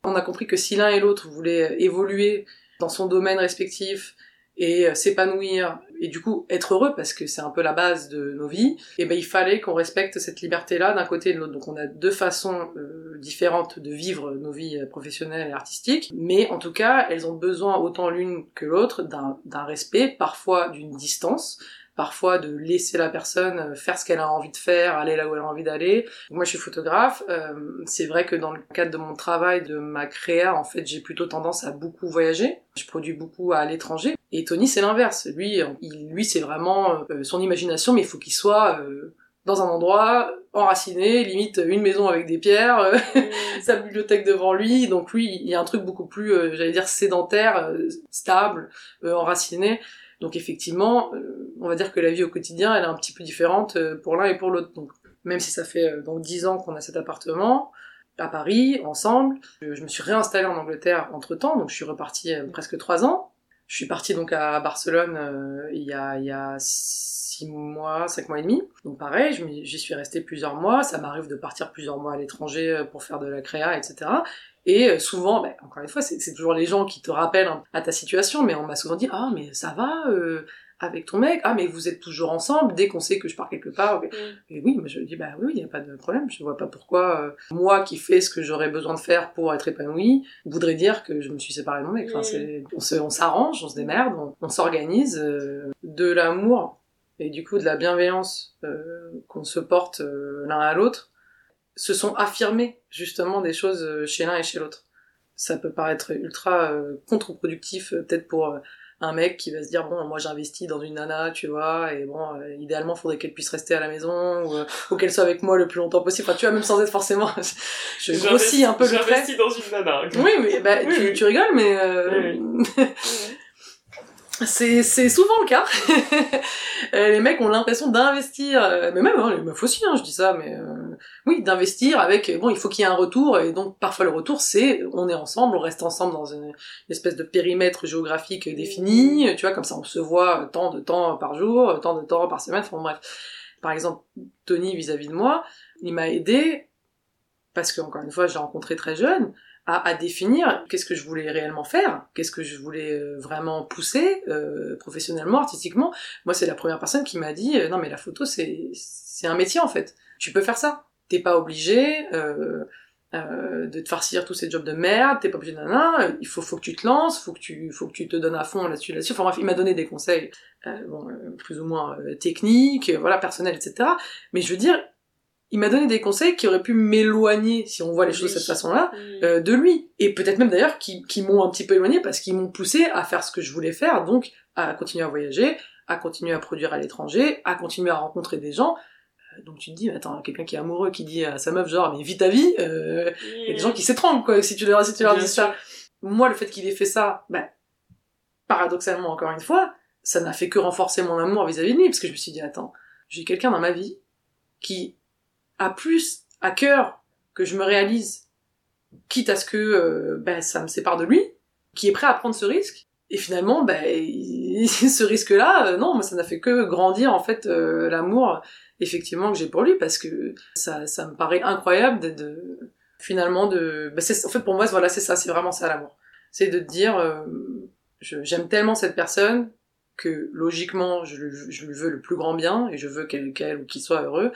On a compris que si l'un et l'autre voulaient évoluer dans son domaine respectif, et euh, s'épanouir. Et du coup être heureux parce que c'est un peu la base de nos vies, et ben il fallait qu'on respecte cette liberté-là d'un côté et de l'autre. Donc on a deux façons euh, différentes de vivre nos vies euh, professionnelles et artistiques, mais en tout cas elles ont besoin autant l'une que l'autre d'un respect, parfois d'une distance, parfois de laisser la personne euh, faire ce qu'elle a envie de faire, aller là où elle a envie d'aller. Moi, je suis photographe. Euh, c'est vrai que dans le cadre de mon travail, de ma créa, en fait, j'ai plutôt tendance à beaucoup voyager. Je produis beaucoup à l'étranger. Et Tony, c'est l'inverse. Lui, il, lui, c'est vraiment euh, son imagination, mais il faut qu'il soit dans un endroit enraciné, limite une maison avec des pierres, sa bibliothèque devant lui. Donc lui, il y a un truc beaucoup plus, j'allais dire, sédentaire, stable, enraciné. Donc effectivement, euh, on va dire que la vie au quotidien, elle est un petit peu différente euh, pour l'un et pour l'autre. Donc même si ça fait euh, donc dix ans qu'on a cet appartement à Paris ensemble, je me suis réinstallée en Angleterre entre temps, donc je suis repartie presque trois ans. Je suis partie donc à Barcelone euh, il, y a, il y a six mois, cinq mois et demi. Donc pareil, j'y suis restée plusieurs mois. Ça m'arrive de partir plusieurs mois à l'étranger euh, pour faire de la créa, etc. Et euh, souvent, ben, encore une fois, c'est toujours les gens qui te rappellent à ta situation, mais on m'a souvent dit ah mais ça va euh, avec ton mec, ah mais vous êtes toujours ensemble dès qu'on sait que je pars quelque part. Et oui, mais je dis bah oui, il n'y a pas de problème. Je vois pas pourquoi euh, moi qui fais ce que j'aurais besoin de faire pour être épanouie voudrait dire que je me suis séparée de mon mec. Enfin, Mm. c'est- on s'arrange, on se démerde, on, on s'organise euh, de l'amour et du coup de la bienveillance euh, qu'on se porte euh, l'un à l'autre se sont affirmés justement des choses euh, chez l'un et chez l'autre. Ça peut paraître ultra euh, contre-productif peut-être pour euh, un mec qui va se dire bon moi j'investis dans une nana tu vois et bon euh, idéalement faudrait qu'elle puisse rester à la maison ou, euh, ou qu'elle soit avec moi le plus longtemps possible enfin tu vois même sans être forcément je grossis un peu le trait J'investis dans une nana. oui mais bah, Oui, tu, oui. tu rigoles mais euh, c'est souvent le cas. Euh, les mecs ont l'impression d'investir euh, mais même hein, les meufs aussi hein, je dis ça mais euh, oui d'investir avec bon il faut qu'il y ait un retour et donc parfois le retour c'est on est ensemble on reste ensemble dans une, espèce de périmètre géographique défini tu vois comme ça on se voit tant de temps par jour tant de temps par semaine enfin bref. Par exemple Tony vis-à-vis de moi il m'a aidé parce que encore une fois j'ai rencontré très jeune à, à définir qu'est-ce que je voulais réellement faire, qu'est-ce que je voulais euh, vraiment pousser euh, professionnellement, artistiquement. Moi, c'est la première personne qui m'a dit euh, non mais la photo c'est c'est un métier en fait. Tu peux faire ça. T'es pas obligé euh, euh, de te farcir tous ces jobs de merde. T'es pas obligé de nana. Il faut faut que tu te lances, faut que tu faut que tu te donnes à fond là-dessus là-dessus. Enfin bref, il m'a donné des conseils euh, bon, euh, plus ou moins techniques, voilà personnels, etc. Mais je veux dire, il m'a donné des conseils qui auraient pu m'éloigner si on voit les choses de cette façon-là euh, de lui. Et peut-être même d'ailleurs qui, qui m'ont un petit peu éloigné parce qu'ils m'ont poussé à faire ce que je voulais faire, donc à continuer à voyager, à continuer à produire à l'étranger, à continuer à rencontrer des gens. Euh, Donc tu te dis, attends, quelqu'un qui est amoureux qui dit à sa meuf genre, mais vis ta vie, euh, il y a des gens qui s'étranglent quoi, si tu leur, si tu leur dis ça. Moi, le fait qu'il ait fait ça, ben, paradoxalement encore une fois, ça n'a fait que renforcer mon amour vis-à-vis de lui, parce que je me suis dit, attends, j'ai quelqu'un dans ma vie qui a plus à cœur que je me réalise, quitte à ce que euh, ben, ça me sépare de lui, qui est prêt à prendre ce risque. Et finalement, ben, ce risque-là, euh, non, moi, ça n'a fait que grandir en fait euh, l'amour effectivement que j'ai pour lui, parce que ça, ça me paraît incroyable de, finalement de, ben, en fait pour moi, voilà, c'est ça, c'est vraiment ça l'amour, c'est de te dire, j'aime tellement cette personne que logiquement, je, je lui veux le plus grand bien et je veux qu'elle qu'elle ou qu'il soit heureux.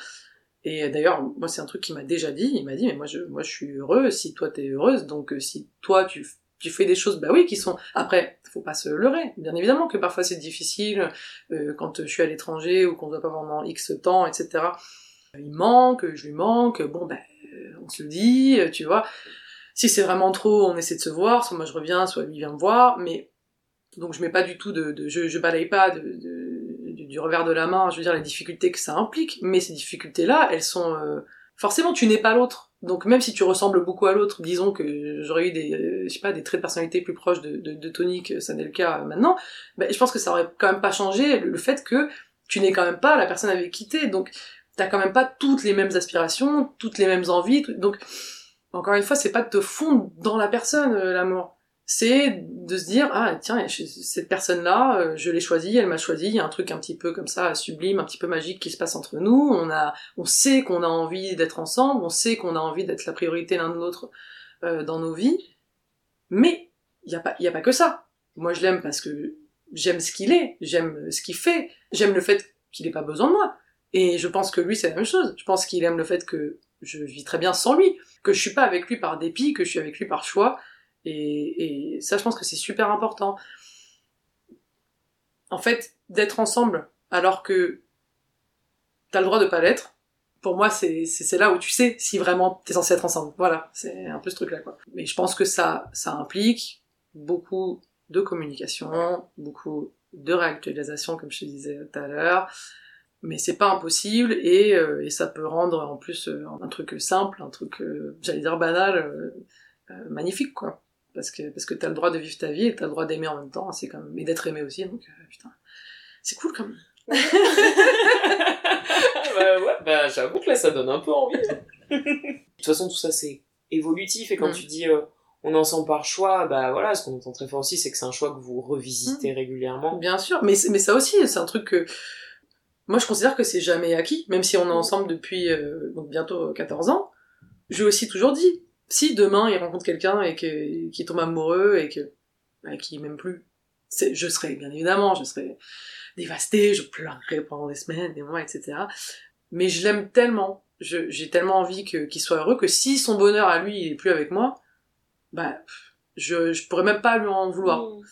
Et d'ailleurs, moi, c'est un truc qu'il m'a déjà dit. Il m'a dit, mais moi, je, moi, je suis heureux si toi, t'es heureuse. Donc, euh, si toi, tu, tu fais des choses, bah oui, qui sont... Après, faut pas se leurrer. Bien évidemment que parfois, c'est difficile euh, quand je suis à l'étranger ou qu'on doit pas pendant X temps, etc. Il manque, je lui manque. Bon, ben, euh, on se le dit, euh, tu vois. Si c'est vraiment trop, on essaie de se voir. Soit moi, je reviens, soit lui vient me voir. Mais donc, je mets pas du tout de... de je, je balaye pas de, de- du, revers de la main, je veux dire, les difficultés que ça implique. Mais ces difficultés-là, elles sont... euh, forcément tu n'es pas l'autre. Donc même si tu ressembles beaucoup à l'autre, disons que j'aurais eu des, euh, je sais pas, des traits de personnalité plus proches de, Tony que ça n'est le cas euh, maintenant, ben, je pense que ça aurait quand même pas changé le, fait que tu n'es quand même pas la personne avec qui t'es. Donc t'as quand même pas toutes les mêmes aspirations, toutes les mêmes envies. donc encore une fois, c'est pas de te fondre dans la personne, l'amour. C'est de se dire, ah tiens, cette personne-là, euh, je l'ai choisie, elle m'a choisi, il y a un truc un petit peu comme ça, sublime, un petit peu magique qui se passe entre nous, on a, on sait qu'on a envie d'être ensemble, on sait qu'on a envie d'être la priorité l'un de l'autre euh, dans nos vies, mais il y a pas, il y a pas que ça. Moi je l'aime parce que j'aime ce qu'il est, j'aime ce qu'il fait, j'aime le fait qu'il ait pas besoin de moi. Et je pense que lui c'est la même chose. Je pense qu'il aime le fait que je vis très bien sans lui, que je suis pas avec lui par dépit, que je suis avec lui par choix. Et, ça, je pense que c'est super important. En fait, d'être ensemble alors que t'as le droit de pas l'être, pour moi, c'est là où tu sais si vraiment t'es censé être ensemble. Voilà, c'est un peu ce truc-là, quoi. Mais je pense que ça, ça implique beaucoup de communication, beaucoup de réactualisation, comme je te disais tout à l'heure. Mais c'est pas impossible et, euh, et ça peut rendre en plus euh, un truc simple, un truc, euh, j'allais dire banal, magnifique, quoi. Parce que, parce que t'as le droit de vivre ta vie et t'as le droit d'aimer en même temps, c'est même, et d'être aimé aussi, donc euh, putain. C'est cool quand même. bah ouais, bah j'avoue que là ça donne un peu envie. de toute façon, tout ça c'est évolutif et quand Mm. tu dis euh, on est ensemble par choix, bah voilà, ce qu'on entend très fort aussi, c'est que c'est un choix que vous revisitez régulièrement. Bien sûr, mais, mais ça aussi, c'est un truc que. Moi, je considère que c'est jamais acquis, même si on est ensemble depuis euh, donc bientôt 14 ans. Je lui ai aussi toujours dit, si demain il rencontre quelqu'un et que- qu'il tombe amoureux et que bah, qu'il m'aime plus, je serai, bien évidemment, je serai dévastée, je pleurerai pendant des semaines, des mois, etc. Mais je l'aime tellement, j'ai tellement envie qu'il soit heureux que si son bonheur à lui il est plus avec moi, bah, je, je pourrais même pas lui en vouloir. Mmh.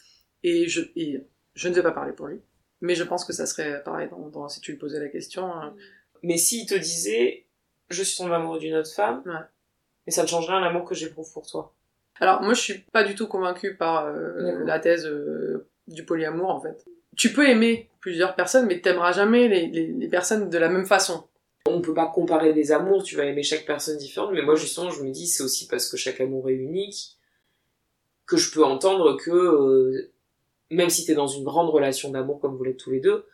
Et je, et je ne vais pas parler pour lui. Mais je pense que ça serait pareil dans, dans- si tu lui posais la question. euh, Mais s'il te disait, je suis tombé amoureux d'une autre femme, Ouais. Et ça ne change rien à l'amour que j'éprouve pour toi. Alors moi je suis pas du tout convaincue par euh, la thèse euh, du polyamour en fait. Tu peux aimer plusieurs personnes mais t'aimeras jamais les, les, les personnes de la même façon. On peut pas comparer les amours, tu vas aimer chaque personne différente, mais moi justement je me dis c'est aussi parce que chaque amour est unique que je peux entendre que euh, même si t'es dans une grande relation d'amour comme vous l'êtes tous les deux,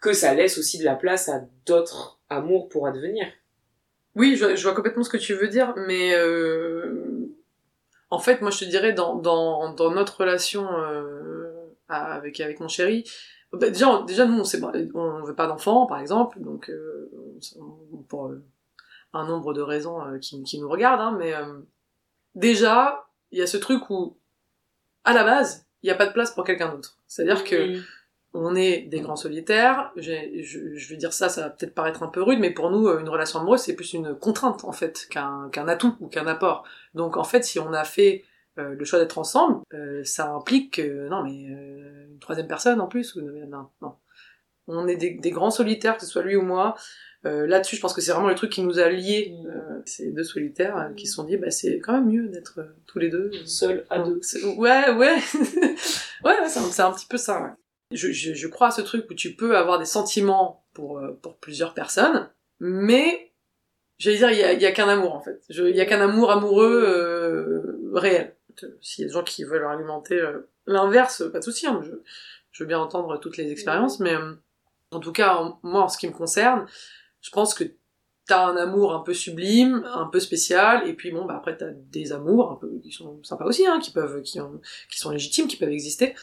que ça laisse aussi de la place à d'autres amours pour advenir. Oui, je, vois- je vois complètement ce que tu veux dire, mais euh, en fait, moi, je te dirais dans dans, dans notre relation euh, avec avec mon chéri, bah, déjà, on- déjà nous, on sait, on veut pas d'enfants, par exemple, donc euh, on- pour euh, un nombre de raisons euh, qui, qui nous regardent, hein, mais euh, déjà, il y a ce truc où, à la base, il n'y a pas de place pour quelqu'un d'autre. C'est-à-dire que Mmh. On est des grands solitaires. Je, je vais dire ça, ça va peut-être paraître un peu rude, mais pour nous, euh, une relation amoureuse, c'est plus une contrainte, en fait, qu'un qu'un atout ou qu'un apport. Donc, en fait, si on a fait euh, le choix d'être ensemble, euh, ça implique que, non, mais euh, une troisième personne en plus, ou non, non. On est des, des grands solitaires, que ce soit lui ou moi. Euh, Là-dessus, je pense que c'est vraiment le truc qui nous a liés, euh, ces deux solitaires, qui se sont dit, bah, c'est quand même mieux d'être tous les deux. Seul à deux. Ouais, ouais. ouais, c'est un, un petit peu ça, ouais. Je, je, je crois à ce truc où tu peux avoir des sentiments pour, euh, pour plusieurs personnes, mais j'allais dire, il y a, y a qu'un amour, en fait. Il y a qu'un amour amoureux euh, réel. S'il y a des gens qui veulent argumenter euh, l'inverse, pas de souci, hein, je, je veux bien entendre toutes les expériences, mais euh, en tout cas, en- moi, en ce qui me concerne, je pense que t'as un amour un peu sublime, un peu spécial, et puis bon, bah après t'as des amours un peu qui sont sympas aussi, hein, qui peuvent, qui, ont, qui sont légitimes, qui peuvent exister.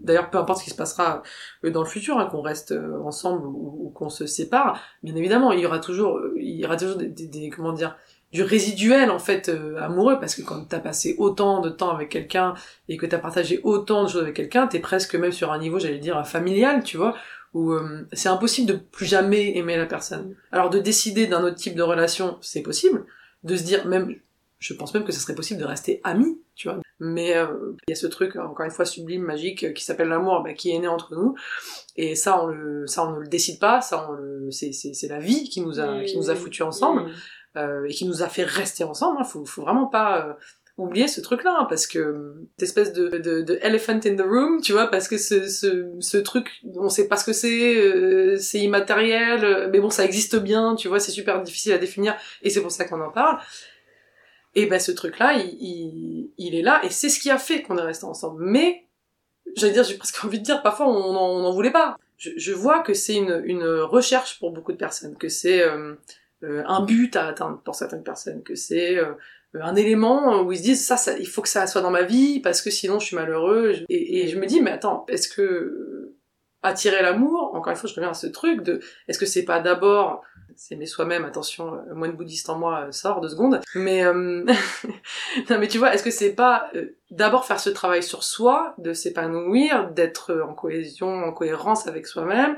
D'ailleurs, peu importe ce qui se passera euh, dans le futur, hein, qu'on reste euh, ensemble ou, qu'on se sépare, bien évidemment, il y aura toujours, euh, il y aura toujours des, comment dire, du résiduel en fait amoureux, parce que quand t'as passé autant de temps avec quelqu'un et que t'as partagé autant de choses avec quelqu'un, t'es presque même sur un niveau, j'allais dire, familial, tu vois, où c'est impossible de plus jamais aimer la personne. Alors de décider d'un autre type de relation, c'est possible. De se dire même, je pense même que ce serait possible de rester amis, tu vois. Mais euh, il y a ce truc, encore une fois, sublime, magique, euh, qui s'appelle l'amour, bah, qui est né entre nous. Et ça, on le, ça, on ne le décide pas. Ça, on le, c'est, la vie qui nous a, qui nous a foutus ensemble euh, et qui nous a fait rester ensemble. Hein. Faut, faut vraiment pas euh, oublier ce truc-là, hein, parce que cette espèce de, de, de elephant in the room, tu vois, parce que ce, ce, ce truc, on sait pas ce que c'est, euh, c'est immatériel, mais bon, ça existe bien, tu vois, c'est super difficile à définir, et c'est pour ça qu'on en parle. Et ben ce truc-là, il, il, il est là, et c'est ce qui a fait qu'on est resté ensemble. Mais, j'allais dire, j'ai presque envie de dire, parfois on n'en voulait pas. Je, je vois que c'est une, une recherche pour beaucoup de personnes, que c'est euh, euh, un but à atteindre pour certaines personnes, que c'est euh, un élément où ils se disent ça, ça, il faut que ça soit dans ma vie parce que sinon je suis malheureux. Et, et je me dis mais attends, est-ce que euh, attirer l'amour, encore une fois je reviens à ce truc de, est-ce que c'est pas d'abord s'aimer soi-même, attention, le moine bouddhiste en moi euh, sort deux secondes, mais euh, non mais tu vois, est-ce que c'est pas euh, d'abord faire ce travail sur soi, de s'épanouir, d'être en cohésion, en cohérence avec soi-même,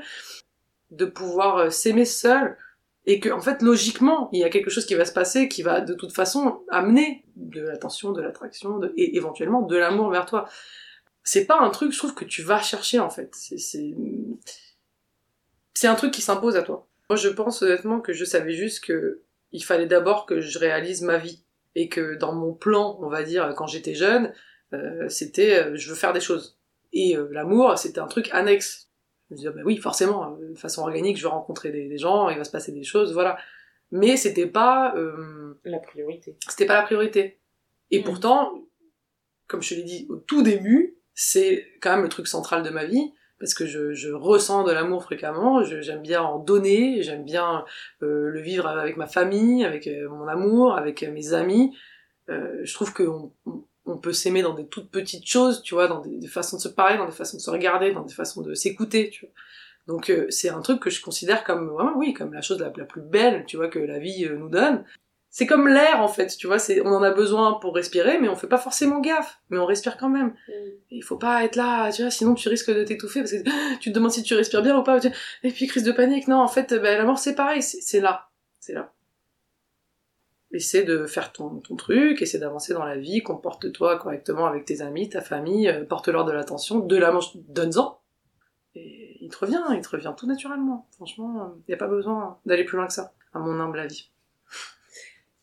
de pouvoir euh, s'aimer seul, et que en fait logiquement il y a quelque chose qui va se passer qui va de toute façon amener de l'attention, de l'attraction et éventuellement de l'amour vers toi. C'est pas un truc, je trouve que tu vas chercher en fait. C'est c'est un truc qui s'impose à toi. Moi je pense honnêtement que je savais juste que il fallait d'abord que je réalise ma vie et que dans mon plan, on va dire quand j'étais jeune, euh, c'était euh, je veux faire des choses. Et euh, l'amour, c'était un truc annexe. Je me disais, bah oui, forcément, euh, de façon organique, je vais rencontrer des, des gens, il va se passer des choses, voilà. Mais c'était pas, euh, La priorité. c'était pas la priorité. Et Mm. pourtant, comme je te l'ai dit au tout début, c'est quand même le truc central de ma vie, parce que je, je ressens de l'amour fréquemment, j'aime bien en donner, j'aime bien euh, le vivre avec ma famille, avec euh, mon amour, avec euh, mes amis. Euh, je trouve qu'on on- peut s'aimer dans des toutes petites choses, tu vois, dans des, façons de se parler, dans des façons de se regarder, dans des façons de s'écouter, tu vois. Donc euh, c'est un truc que je considère comme vraiment oui comme la chose la, la plus belle tu vois que la vie euh, nous donne. C'est comme l'air en fait tu vois c'est on en a besoin pour respirer mais on fait pas forcément gaffe mais on respire quand même. Il faut pas être là tu vois sinon tu risques de t'étouffer parce que tu te demandes si tu respires bien ou pas et puis crise de panique non en fait ben, la mort c'est pareil c'est c'est là c'est là. Essaie de faire ton, ton truc, essaie d'avancer dans la vie, comporte-toi correctement avec tes amis, ta famille, euh, porte-leur de l'attention, de la manche, donne-en. Et il te revient, il te revient tout naturellement. Franchement, il n'y a pas besoin d'aller plus loin que ça, à mon humble avis.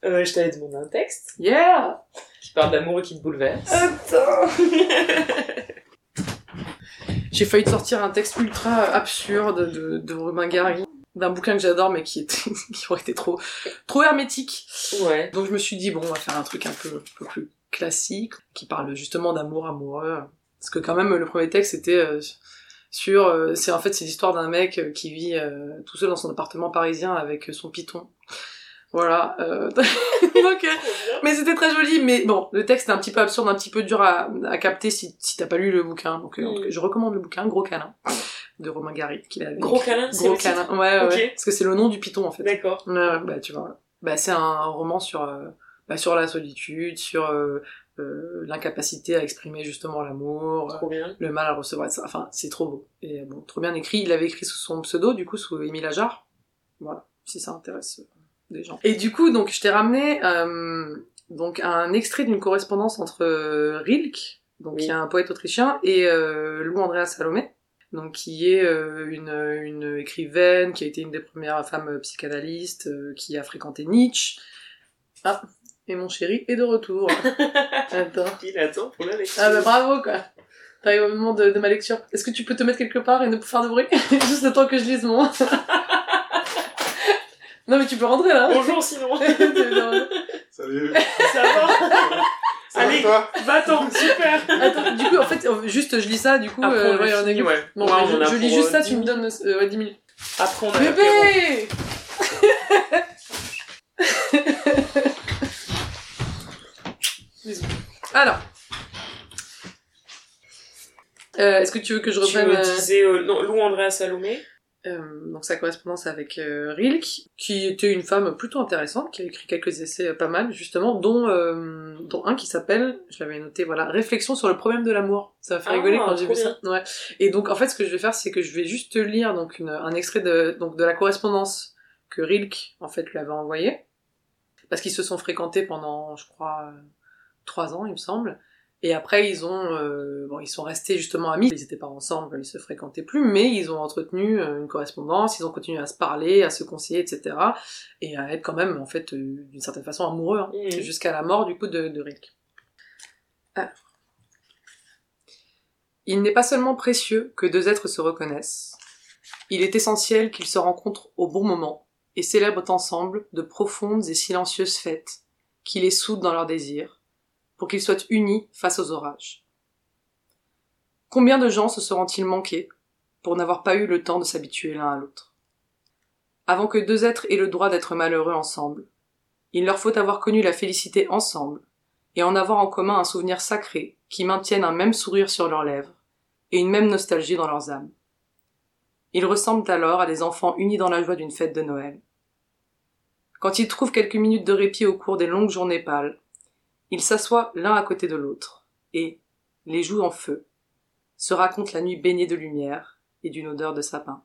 Euh, je t'avais demandé un texte Yeah qui parle d'amour et qui te bouleverse. Attends J'ai failli te sortir un texte ultra absurde de, de Romain Gary, d'un bouquin que j'adore mais qui était qui aurait été trop trop hermétique. Ouais. Donc je me suis dit bon, on va faire un truc un peu, un peu plus classique qui parle justement d'amour amoureux. Parce que quand même le premier texte c'était euh, sur euh, c'est en fait c'est l'histoire d'un mec euh, qui vit euh, tout seul dans son appartement parisien avec son python. Voilà. euh, Donc, euh, mais c'était très joli. Mais bon, le texte est un petit peu absurde, un petit peu dur à, à capter si, si t'as pas lu le bouquin. Donc, euh, en tout cas, je recommande le bouquin, Gros câlin, de Romain Gary, qu'il a Gros câlin, c'est Gros câlin. Ouais, ouais. Parce que c'est le nom du python, en fait. D'accord. Bah, tu vois. Bah, c'est un roman sur, euh, bah, sur la solitude, sur l'incapacité à exprimer justement l'amour, le mal à recevoir, etc. Enfin, c'est trop beau. Et bon, trop bien écrit. Il avait écrit sous son pseudo, du coup, sous Émile Ajar. Voilà, si ça intéresse des gens. Et du coup, donc, je t'ai ramené euh, donc un extrait d'une correspondance entre euh, Rilke, donc Oui. qui est un poète autrichien, et euh, Lou Andrea Salomé, donc qui est euh, une, une écrivaine, qui a été une des premières femmes psychanalystes, qui a fréquenté Nietzsche. Ah, et mon chéri est de retour. Attends. Il attend pour la lecture. Ah bah bravo quoi. T'arrives au moment de, de ma lecture. Est-ce que tu peux te mettre quelque part et ne pas faire de bruit? Juste le temps que je lise mon... non mais tu peux rentrer là. Bonjour sinon. Salut. Ça va Ça va Allez. toi Va-t'en, super. Attends, du coup en fait, euh, juste je lis ça, du coup... Après, euh, on a ouais, fini, ouais. Bon, Ouais, mais on je, je lis juste euh, ça, 10 tu me donnes euh, ouais, 10 minutes. Après, on a. Bébé Bisous. Alors. Euh, Est-ce que tu veux que je Tu reprenne... me euh, disais euh, non, Lou Andrea Salomé. Euh, donc sa correspondance avec euh, Rilke, qui était une femme plutôt intéressante, qui a écrit quelques essais euh, pas mal justement, dont euh, dont un qui s'appelle, je l'avais noté, voilà, Réflexion sur le problème de l'amour. Ça m'a fait Ah, rigoler quand j'ai vu ça. Ouais. Et donc en fait, ce que je vais faire, c'est que je vais juste te lire donc une, un extrait de donc de la correspondance que Rilke en fait lui avait envoyée, parce qu'ils se sont fréquentés pendant, je crois, trois ans, il me semble. Et après, ils ont, euh, bon, ils sont restés justement amis. Ils n'étaient pas ensemble, ils se fréquentaient plus, mais ils ont entretenu euh, une correspondance. Ils ont continué à se parler, à se conseiller, etc. Et à être quand même, en fait, euh, d'une certaine façon amoureux, hein, Mhm. jusqu'à la mort du coup de, de Rick. Alors. Il n'est pas seulement précieux que deux êtres se reconnaissent. Il est essentiel qu'ils se rencontrent au bon moment et célèbrent ensemble de profondes et silencieuses fêtes qui les soudent dans leurs désirs pour qu'ils soient unis face aux orages. Combien de gens se seront-ils manqués pour n'avoir pas eu le temps de s'habituer l'un à l'autre? Avant que deux êtres aient le droit d'être malheureux ensemble, il leur faut avoir connu la félicité ensemble et en avoir en commun un souvenir sacré qui maintienne un même sourire sur leurs lèvres et une même nostalgie dans leurs âmes. Ils ressemblent alors à des enfants unis dans la joie d'une fête de Noël. Quand ils trouvent quelques minutes de répit au cours des longues journées pâles, ils s'assoient l'un à côté de l'autre, et, les joues en feu, se racontent la nuit baignée de lumière et d'une odeur de sapin.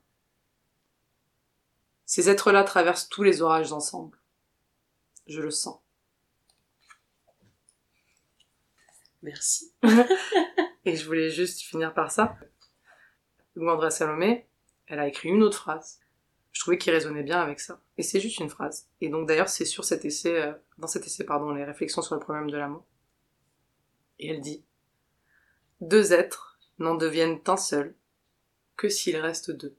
Ces êtres-là traversent tous les orages ensemble. Je le sens. Merci. Et je voulais juste finir par ça. Andrea Salomé, elle a écrit une autre phrase. Je trouvais qu'il résonnait bien avec ça. Et c'est juste une phrase. Et donc d'ailleurs, c'est sur cet essai, euh, dans cet essai, pardon, les réflexions sur le problème de l'amour. Et elle dit Deux êtres n'en deviennent un seul que s'il reste deux.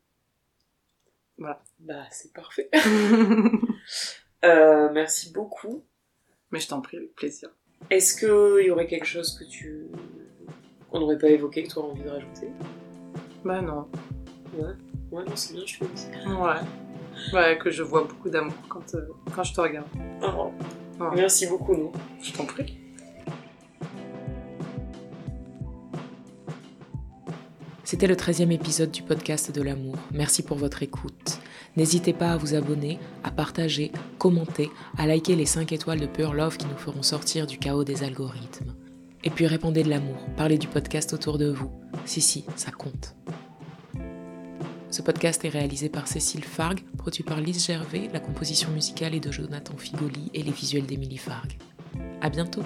Voilà. Bah, c'est parfait. Euh, merci beaucoup. Mais je t'en prie, avec plaisir. Est-ce qu'il y aurait quelque chose que tu. qu'on n'aurait pas évoqué, que tu aurais envie de rajouter? Bah non. Ouais. Ouais, non, c'est bien, je trouve. Ouais. Ouais, que je vois beaucoup d'amour quand, euh, quand je te regarde. Ah, oh. Ouais. Merci beaucoup, nous Je t'en prie. C'était le 13e épisode du podcast de l'amour. Merci pour votre écoute. N'hésitez pas à vous abonner, à partager, commenter, à liker les 5 étoiles de Pure Love qui nous feront sortir du chaos des algorithmes. Et puis répandez de l'amour, parlez du podcast autour de vous. Si, si, ça compte. Ce podcast est réalisé par Cécile Fargue, produit par Lise Gervais, la composition musicale est de Jonathan Figoli et les visuels d'Émilie Fargue. À bientôt!